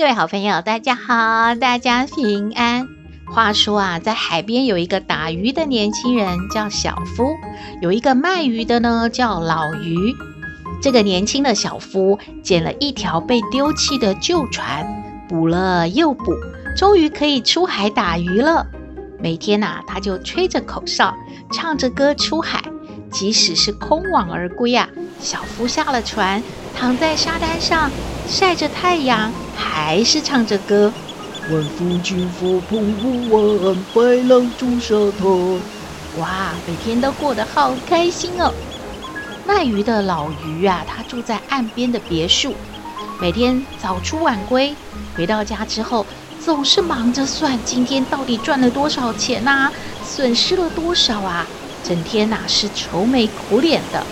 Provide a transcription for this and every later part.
各位好朋友，大家好，大家平安。话说啊，在海边有一个打鱼的年轻人叫小夫，有一个卖鱼的呢叫老鱼。这个年轻的小夫捡了一条被丢弃的旧船，补了又补，终于可以出海打鱼了。每天呐、他就吹着口哨，唱着歌出海，即使是空网而归啊。小夫下了船，躺在沙滩上晒着太阳，还是唱着歌。晚风轻拂澎湖湾，白浪逐沙滩。哇，每天都过得好开心哦！卖鱼的老于啊，他住在岸边的别墅，每天早出晚归，回到家之后总是忙着算今天到底赚了多少钱呐、啊，损失了多少啊，整天呐、啊、是愁眉苦脸的。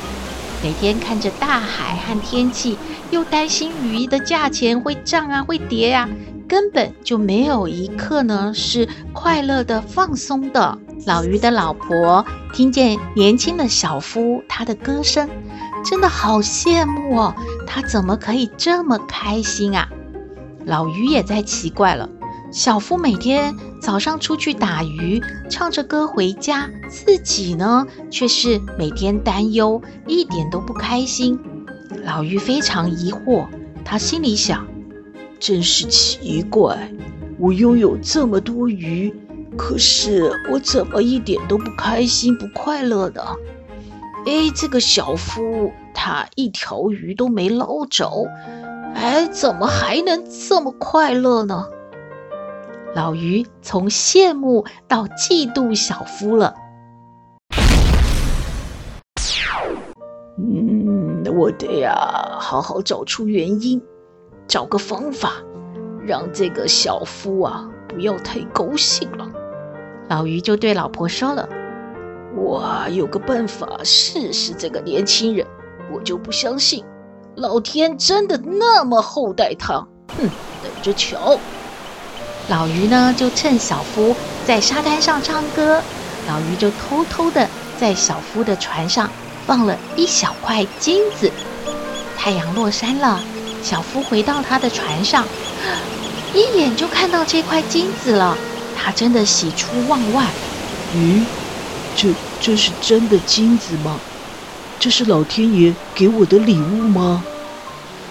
每天看着大海和天气，又担心鱼的价钱会涨啊，会跌呀、啊，根本就没有一刻呢是快乐的、放松的。老于的老婆听见年轻的小夫他的歌声，真的好羡慕哦，他怎么可以这么开心啊？老于也在奇怪了。小夫每天早上出去打鱼，唱着歌回家，自己呢却是每天担忧，一点都不开心。老于非常疑惑，他心里想：真是奇怪，我拥有这么多鱼，可是我怎么一点都不开心、不快乐呢？哎，这个小夫他一条鱼都没捞着，哎，怎么还能这么快乐呢？老于从羡慕到嫉妒小夫了。嗯，我得呀，好好找出原因，找个方法，让这个小夫啊不要太高兴了。老于就对老婆说了：“我有个办法试试这个年轻人，我就不相信老天真的那么厚待他。哼，等着瞧。”老于呢，就趁小夫在沙滩上唱歌，老于就偷偷的在小夫的船上放了一小块金子。太阳落山了，小夫回到他的船上，一眼就看到这块金子了。他真的喜出望外。咦，这这是真的金子吗？这是老天爷给我的礼物吗？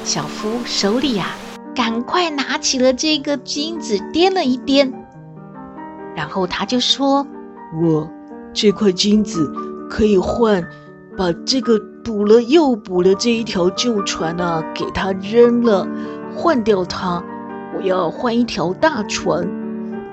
小夫手里呀、啊。赶快拿起了这个金子，掂了一掂，然后他就说：“我这块金子可以换把这个补了又补了这一条旧船啊，给它扔了，换掉它。我要换一条大船，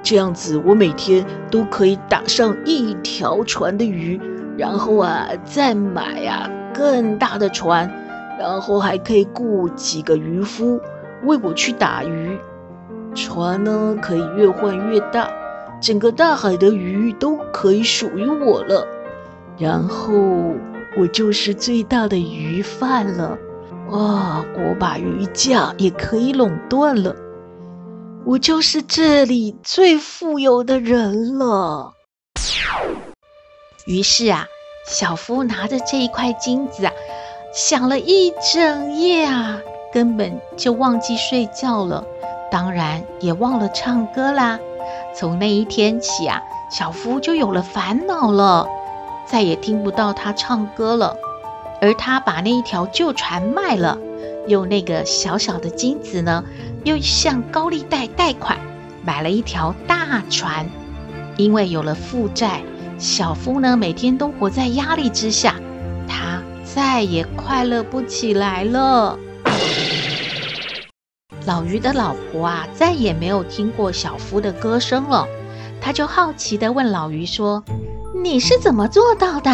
这样子我每天都可以打上一条船的鱼，然后啊再买啊更大的船，然后还可以雇几个渔夫。”为我去打鱼，船呢可以越换越大，整个大海的鱼都可以属于我了。然后我就是最大的鱼贩了，哇！我把鱼价也可以垄断了，我就是这里最富有的人了。于是啊，小夫拿着这一块金子啊，想了一整夜啊。根本就忘记睡觉了，当然也忘了唱歌啦。从那一天起啊，小夫就有了烦恼了，再也听不到他唱歌了。而他把那一条旧船卖了，用那个小小的金子呢，又向高利贷贷款买了一条大船。因为有了负债，小夫呢每天都活在压力之下，他再也快乐不起来了。老于的老婆啊，再也没有听过小夫的歌声了。她就好奇地问老于说：“你是怎么做到的？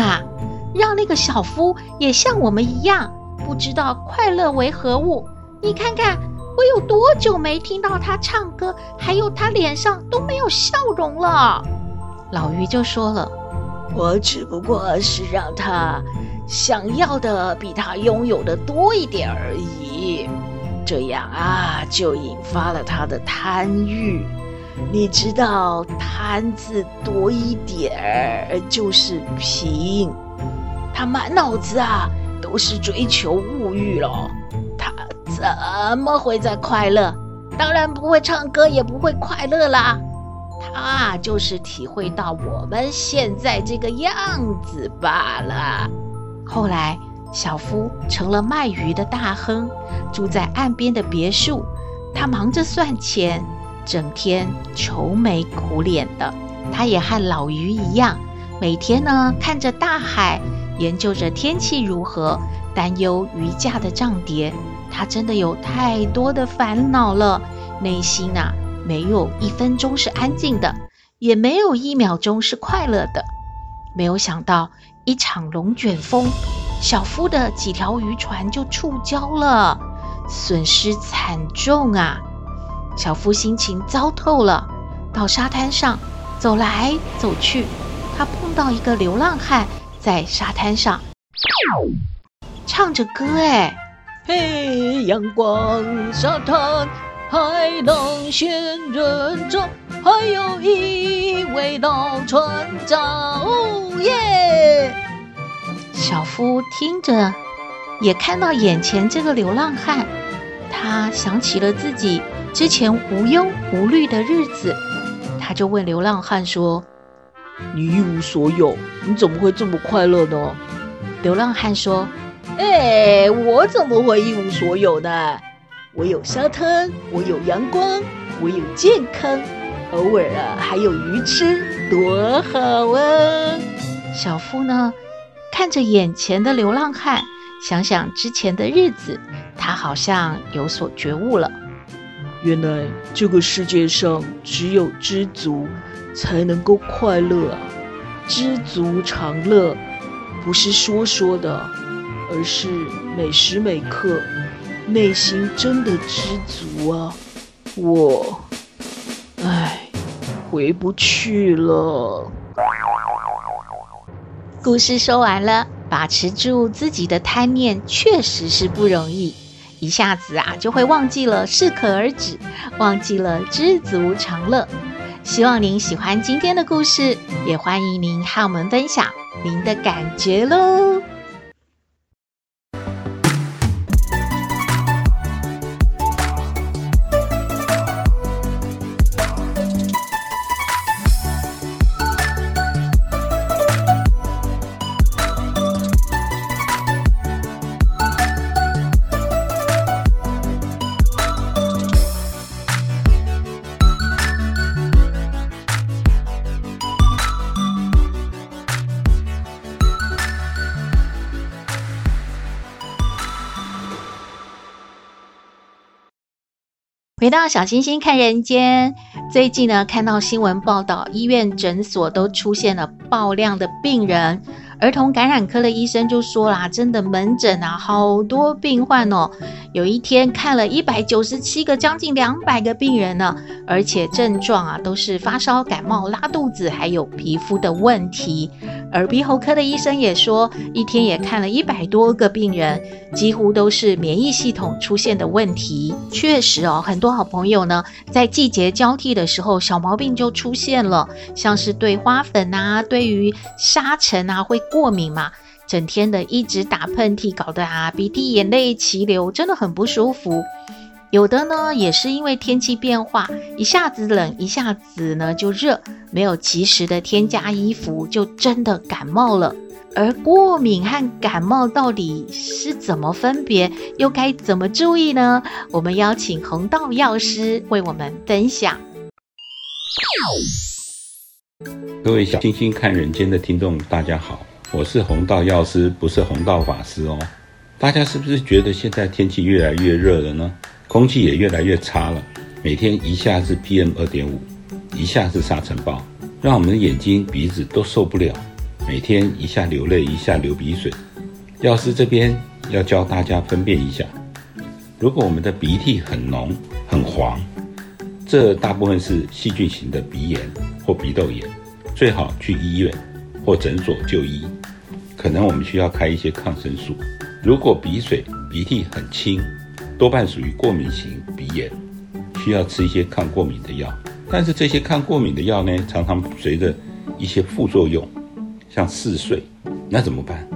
让那个小夫也像我们一样，不知道快乐为何物？你看看我有多久没听到他唱歌？还有他脸上都没有笑容了。老鱼就说了：“我只不过是让他想要的比他拥有的多一点而已，这样啊，就引发了他的贪欲。你知道，贪字多一点儿就是贫，他满脑子啊都是追求物欲了。”怎么会在快乐？当然不会唱歌，也不会快乐啦。他就是体会到我们现在这个样子罢了。后来，小夫成了卖鱼的大亨，住在岸边的别墅。他忙着算钱，整天愁眉苦脸的。他也和老鱼一样，每天呢看着大海，研究着天气如何，担忧鱼价的涨跌。他真的有太多的烦恼了，内心啊，没有一分钟是安静的，也没有一秒钟是快乐的。没有想到，一场龙卷风，小夫的几条渔船就触礁了，损失惨重啊！小夫心情糟透了，到沙滩上走来走去，他碰到一个流浪汉在沙滩上唱着歌，哎。嘿，阳光沙滩，海浪仙人掌，还有一位老船长，小夫听着，也看到眼前这个流浪汉，他想起了自己之前无忧无虑的日子，他就问流浪汉说：“你一无所有，你怎么会这么快乐呢？”流浪汉说。哎，我怎么会一无所有呢？我有沙滩，我有阳光，我有健康，偶尔啊还有鱼吃，多好啊！小夫呢，看着眼前的流浪汉，想想之前的日子，他好像有所觉悟了。原来这个世界上只有知足才能够快乐啊！知足常乐，不是说说的。而是每时每刻，内心真的知足啊！我，唉，回不去了。故事说完了，把持住自己的贪念确实是不容易，一下子啊就会忘记了适可而止，忘记了知足常乐。希望您喜欢今天的故事，也欢迎您和我们分享您的感觉喽。到小星星看人间，最近呢，看到新闻报道，医院诊所都出现了爆量的病人。儿童感染科的医生就说啦，真的门诊啊，好多病患哦，有一天看了一百九十七个，将近两百个病人呢，而且症状啊都是发烧、感冒、拉肚子，还有皮肤的问题。耳鼻喉科的医生也说，一天也看了一百多个病人，几乎都是免疫系统出现的问题。确实哦，很多好朋友呢，在季节交替的时候，小毛病就出现了，像是对花粉啊，对于沙尘啊会过敏嘛，整天的一直打喷嚏，搞得啊鼻涕眼泪齐流，真的很不舒服。有的呢，也是因为天气变化，一下子冷，一下子呢就热，没有及时的添加衣服，就真的感冒了。而过敏和感冒到底是怎么分别，又该怎么注意呢？我们邀请弘道药师为我们分享。各位小星星看人间的听众，大家好，我是弘道药师，不是弘道法师哦。大家是不是觉得现在天气越来越热了呢？空气也越来越差了，每天一下是 PM 二点五，一下是沙尘暴，让我们的眼睛、鼻子都受不了。每天一下流泪，一下流鼻水。药师这边要教大家分辨一下，如果我们的鼻涕很浓、很黄，这大部分是细菌型的鼻炎或鼻窦炎，最好去医院或诊所就医。可能我们需要开一些抗生素。如果鼻水、鼻涕很轻，多半属于过敏型鼻炎，需要吃一些抗过敏的药。但是这些抗过敏的药呢，常常随着一些副作用，像嗜睡，那怎么办？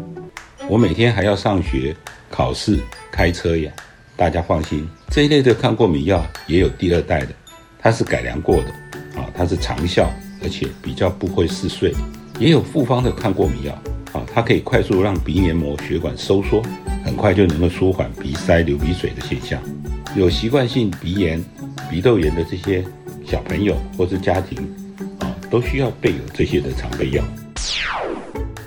我每天还要上学、考试、开车呀。大家放心，这一类的抗过敏药也有第二代的，它是改良过的，啊，它是长效，而且比较不会嗜睡。也有复方的抗过敏药，啊，它可以快速让鼻黏膜血管收缩，很快就能够舒缓鼻塞、流鼻水的现象。有习惯性鼻炎、鼻窦炎的这些小朋友或是家庭，啊，都需要备有这些的常备药。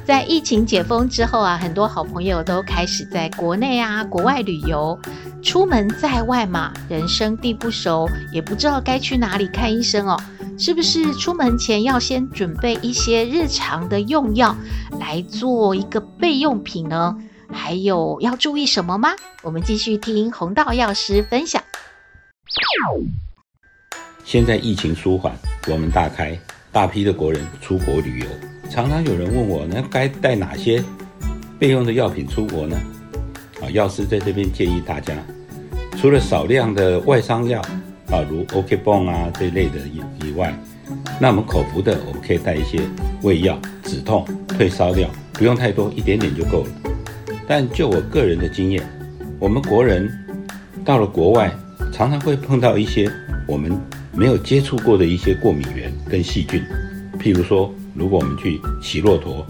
在疫情解封之后啊，很多好朋友都开始在国内啊、国外旅游。出门在外嘛，人生地不熟，也不知道该去哪里看医生哦。是不是出门前要先准备一些日常的用药，来做一个备用品呢？还有要注意什么吗？我们继续听弘道药师分享。现在疫情舒缓，国门大开，大批的国人出国旅游。常常有人问我，那该带哪些备用的药品出国呢？啊，药师在这边建议大家，除了少量的外伤药啊，如 OK 绷啊这类的以以外，那我们口服的，我们可以带一些胃药、止痛、退烧药，不用太多，一点点就够了。但就我个人的经验，我们国人到了国外，常常会碰到一些我们没有接触过的一些过敏原跟细菌，譬如说。如果我们去骑骆驼，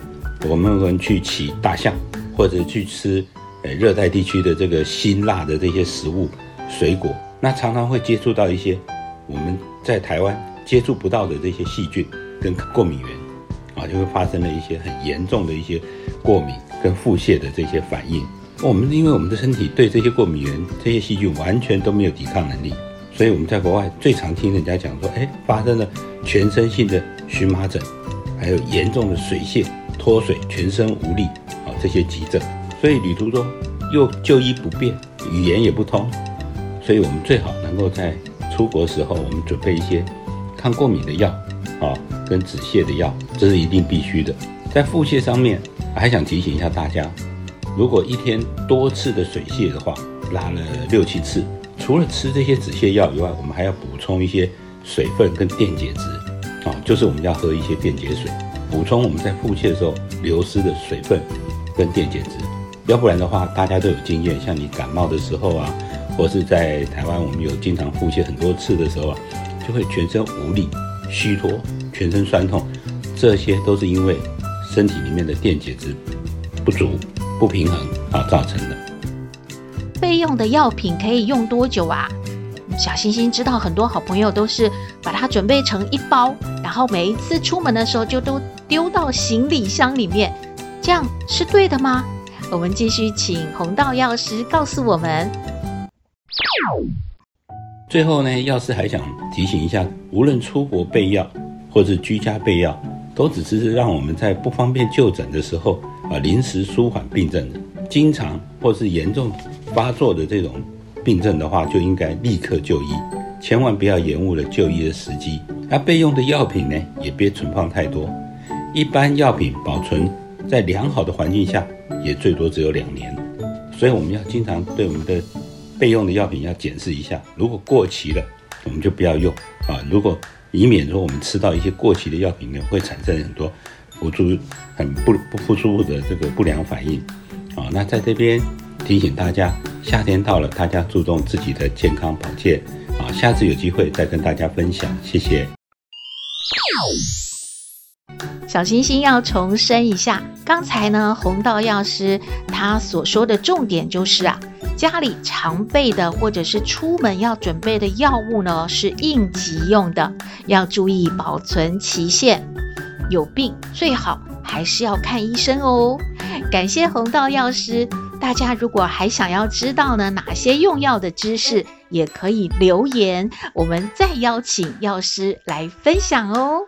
我们可能去骑大象，或者去吃，呃，热带地区的这个辛辣的这些食物、水果，那常常会接触到一些我们在台湾接触不到的这些细菌跟过敏原，啊，就会发生了一些很严重的一些过敏跟腹泻的这些反应。我们因为我们的身体对这些过敏原、这些细菌完全都没有抵抗能力，所以我们在国外最常听人家讲说，哎，发生了全身性的荨麻疹。还有严重的水泻、脱水、全身无力啊，这些急症，所以旅途中又就医不便，语言也不通，所以我们最好能够在出国时候，我们准备一些抗过敏的药啊，跟止泻的药，这是一定必须的。在腹泻上面，还想提醒一下大家，如果一天多次的水泻的话，拉了六七次，除了吃这些止泻药以外，我们还要补充一些水分跟电解质。啊，就是我们要喝一些电解水，补充我们在腹泻的时候流失的水分跟电解质。要不然的话，大家都有经验，像你感冒的时候啊，或是在台湾我们有经常腹泻很多次的时候啊，就会全身无力、虚脱、全身酸痛，这些都是因为身体里面的电解质不足、不平衡啊造成的。备用的药品可以用多久啊？小星星知道很多好朋友都是把它准备成一包，然后每一次出门的时候就都丢到行李箱里面，这样是对的吗？我们继续请红道药师告诉我们。最后呢，药师还想提醒一下，无论出国备药或是居家备药，都只是让我们在不方便就诊的时候啊，临时舒缓病症的，经常或是严重发作的这种。病症的话，就应该立刻就医，千万不要延误了就医的时机。那备用的药品呢，也别存放太多。一般药品保存在良好的环境下，也最多只有两年。所以我们要经常对我们的备用的药品要检视一下，如果过期了，我们就不要用啊。如果以免说我们吃到一些过期的药品呢，会产生很多不舒很不不不舒服的这个不良反应啊。那在这边提醒大家。夏天到了，大家注重自己的健康保健啊！下次有机会再跟大家分享，谢谢。小星星要重申一下，刚才呢，红道药师他所说的重点就是啊，家里常备的或者是出门要准备的药物呢，是应急用的，要注意保存期限，有病最好还是要看医生哦。感谢弘道药师。大家如果还想要知道呢，哪些用药的知识，也可以留言，我们再邀请药师来分享哦。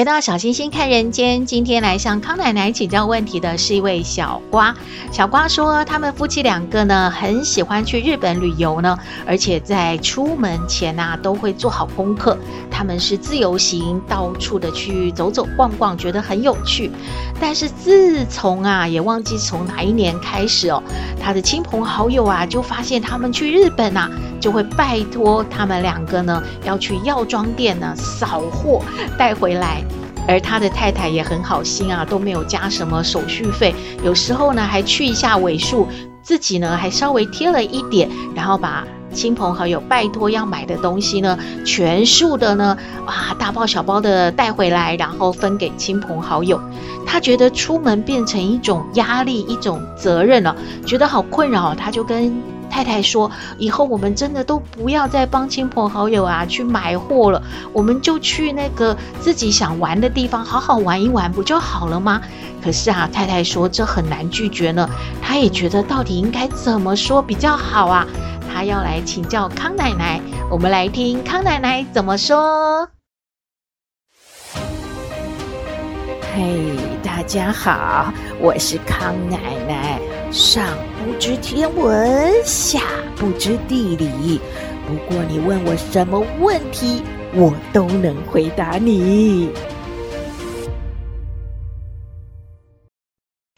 回到小星星看人间，今天来向康奶奶请教问题的是一位小瓜。小瓜说，他们夫妻两个呢，很喜欢去日本旅游呢，而且在出门前啊，都会做好功课。他们是自由行，到处的去走走逛逛，觉得很有趣。但是自从啊，也忘记从哪一年开始哦，他的亲朋好友啊，就发现他们去日本啊，就会拜托他们两个呢，要去药妆店呢扫货带回来。而他的太太也很好心啊，都没有加什么手续费，有时候呢还去一下尾数，自己呢还稍微贴了一点，然后把亲朋好友拜托要买的东西呢，全数的呢，啊大包小包的带回来，然后分给亲朋好友。他觉得出门变成一种压力，一种责任了，觉得好困扰，他就跟。太太说：“以后我们真的都不要再帮亲朋好友啊去买货了，我们就去那个自己想玩的地方好好玩一玩，不就好了吗？”可是啊，太太说这很难拒绝呢。她也觉得到底应该怎么说比较好啊？她要来请教康奶奶，我们来听康奶奶怎么说。嘿，大家好，我是康奶奶。上不知天文，下不知地理。不过你问我什么问题，我都能回答你。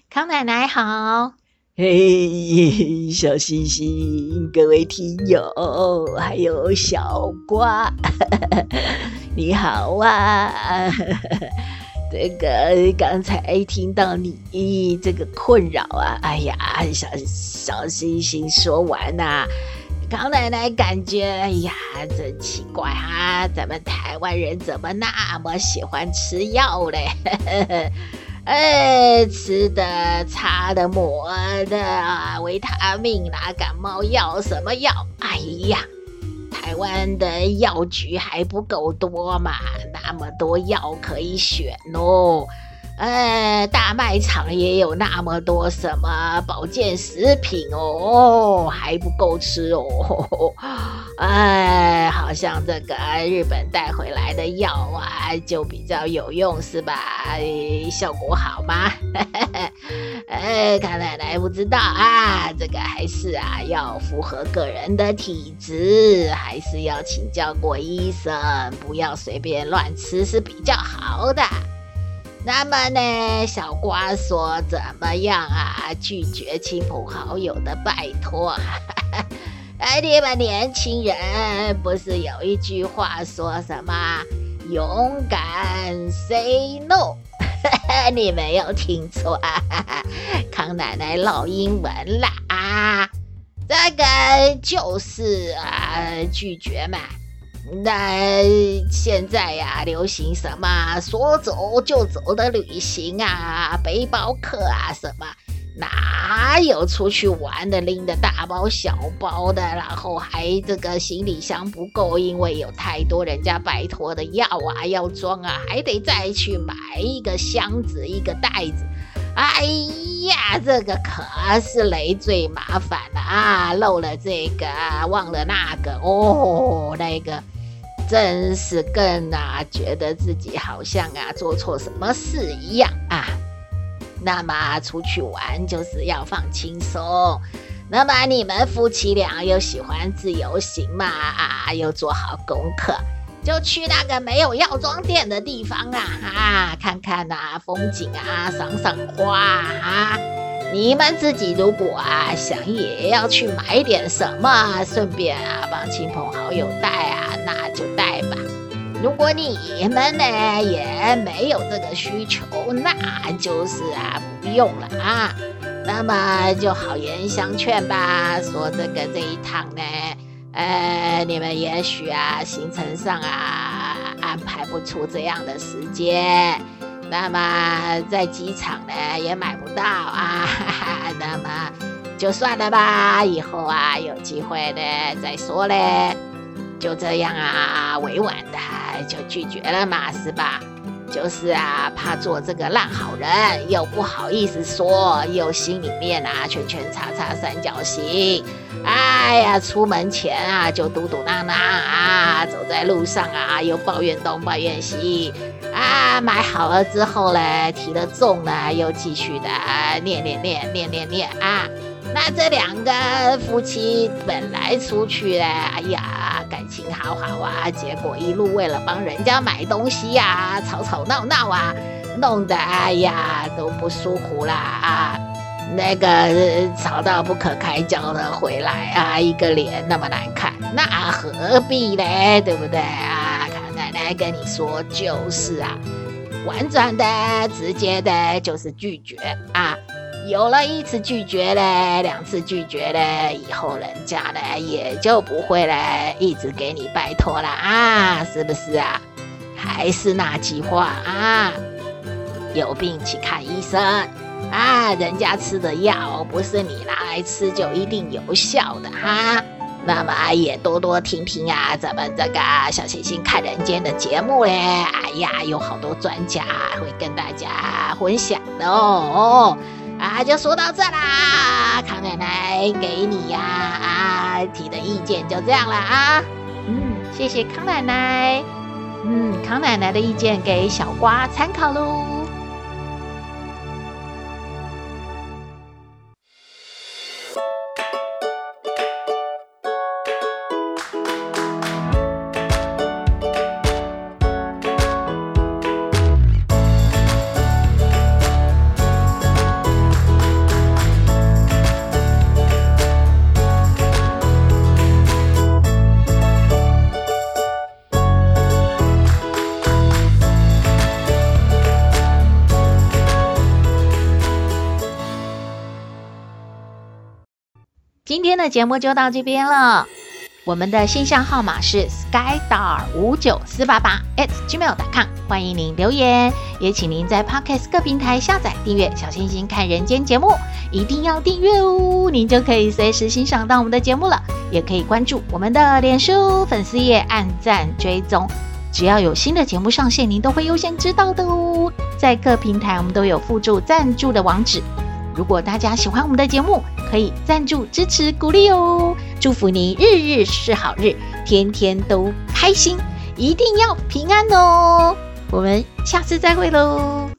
康奶奶好，嘿，小星星，各位听友，还有小瓜，你好啊。这个刚才听到你这个困扰啊，哎呀，小小星星说完呐、啊，康奶奶感觉哎呀，真奇怪啊，咱们台湾人怎么那么喜欢吃药嘞？哎，吃的、擦的、抹的，维他命啦、感冒药什么药？哎呀！台湾的药局还不够多嘛？那么多药可以选哦。呃，大卖场也有那么多什么保健食品哦，还不够吃哦。哎，好像这个日本带回来的药啊，就比较有用是吧？效果好吗？哎，康奶奶不知道啊，这个还是啊要符合个人的体质，还是要请教过医生，不要随便乱吃是比较好的。那么呢，小瓜说怎么样啊？拒绝亲朋好友的拜托。哎，你们年轻人不是有一句话说什么“勇敢 say no”？你没有听错，康奶奶老英文啦啊！这个就是啊拒绝嘛。那现在呀、流行什么说走就走的旅行啊，背包客啊，什么哪有出去玩的拎的大包小包的，然后还这个行李箱不够，因为有太多人家拜托的药啊、要装啊，还得再去买一个箱子、一个袋子。哎呀，这个可是累赘麻烦了啊！漏了这个，忘了那个，哦，那个。真是更啊，觉得自己好像啊做错什么事一样啊。那么出去玩就是要放轻松。那么你们夫妻俩又喜欢自由行嘛？啊，又做好功课，就去那个没有药妆店的地方啊啊，看看呐、啊、风景啊，赏赏花啊。你们自己如果啊想也要去买点什么，顺便啊帮亲朋好友带啊，那就带吧。如果你们呢也没有这个需求，那就是啊不用了啊。那么就好言相劝吧，说这个这一趟呢，呃，你们也许啊行程上啊安排不出这样的时间。那么在机场呢也买不到啊，那么就算了吧，以后啊有机会呢再说嘞，就这样啊委婉的就拒绝了嘛，是吧？就是啊怕做这个烂好人，又不好意思说，又心里面啊圈圈叉叉三角形，哎呀，出门前啊就嘟嘟囔囔啊，走在路上啊又抱怨东抱怨西。啊，买好了之后呢，提的重呢，又继续的念念念念念念啊。那这两个夫妻本来出去呢，哎呀，感情好好啊，结果一路为了帮人家买东西呀、吵吵闹闹啊，弄得哎呀都不舒服啦啊，那个吵到不可开交的回来啊，一个脸那么难看，那何必呢？对不对啊？奶奶跟你说就是啊，婉转的、直接的，就是拒绝啊。有了一次拒绝嘞，两次拒绝嘞，以后人家呢也就不会嘞一直给你拜托了啊，是不是啊？还是那句话啊，有病去看医生啊，人家吃的药不是你来吃就一定有效的哈、那么也多多听听啊，咱们这个小星星看人间的节目嘞，哎呀，有好多专家会跟大家分享的哦。啊，就说到这啦，康奶奶给你呀啊，提的意见就这样了啊，嗯，谢谢康奶奶，嗯，康奶奶的意见给小瓜参考喽。今天的节目就到这边了。我们的信箱号码是 skydar 五九四八八 at gmail.com，欢迎您留言，也请您在 Podcast 各平台下载订阅《小星星看人间》节目，一定要订阅哦，您就可以随时欣赏到我们的节目了。也可以关注我们的脸书粉丝页，按赞追踪，只要有新的节目上线，您都会优先知道的哦。在各平台我们都有附注赞助的网址。如果大家喜欢我们的节目，可以赞助支持鼓励哦！祝福你日日是好日，天天都开心，一定要平安哦！我们下次再会喽。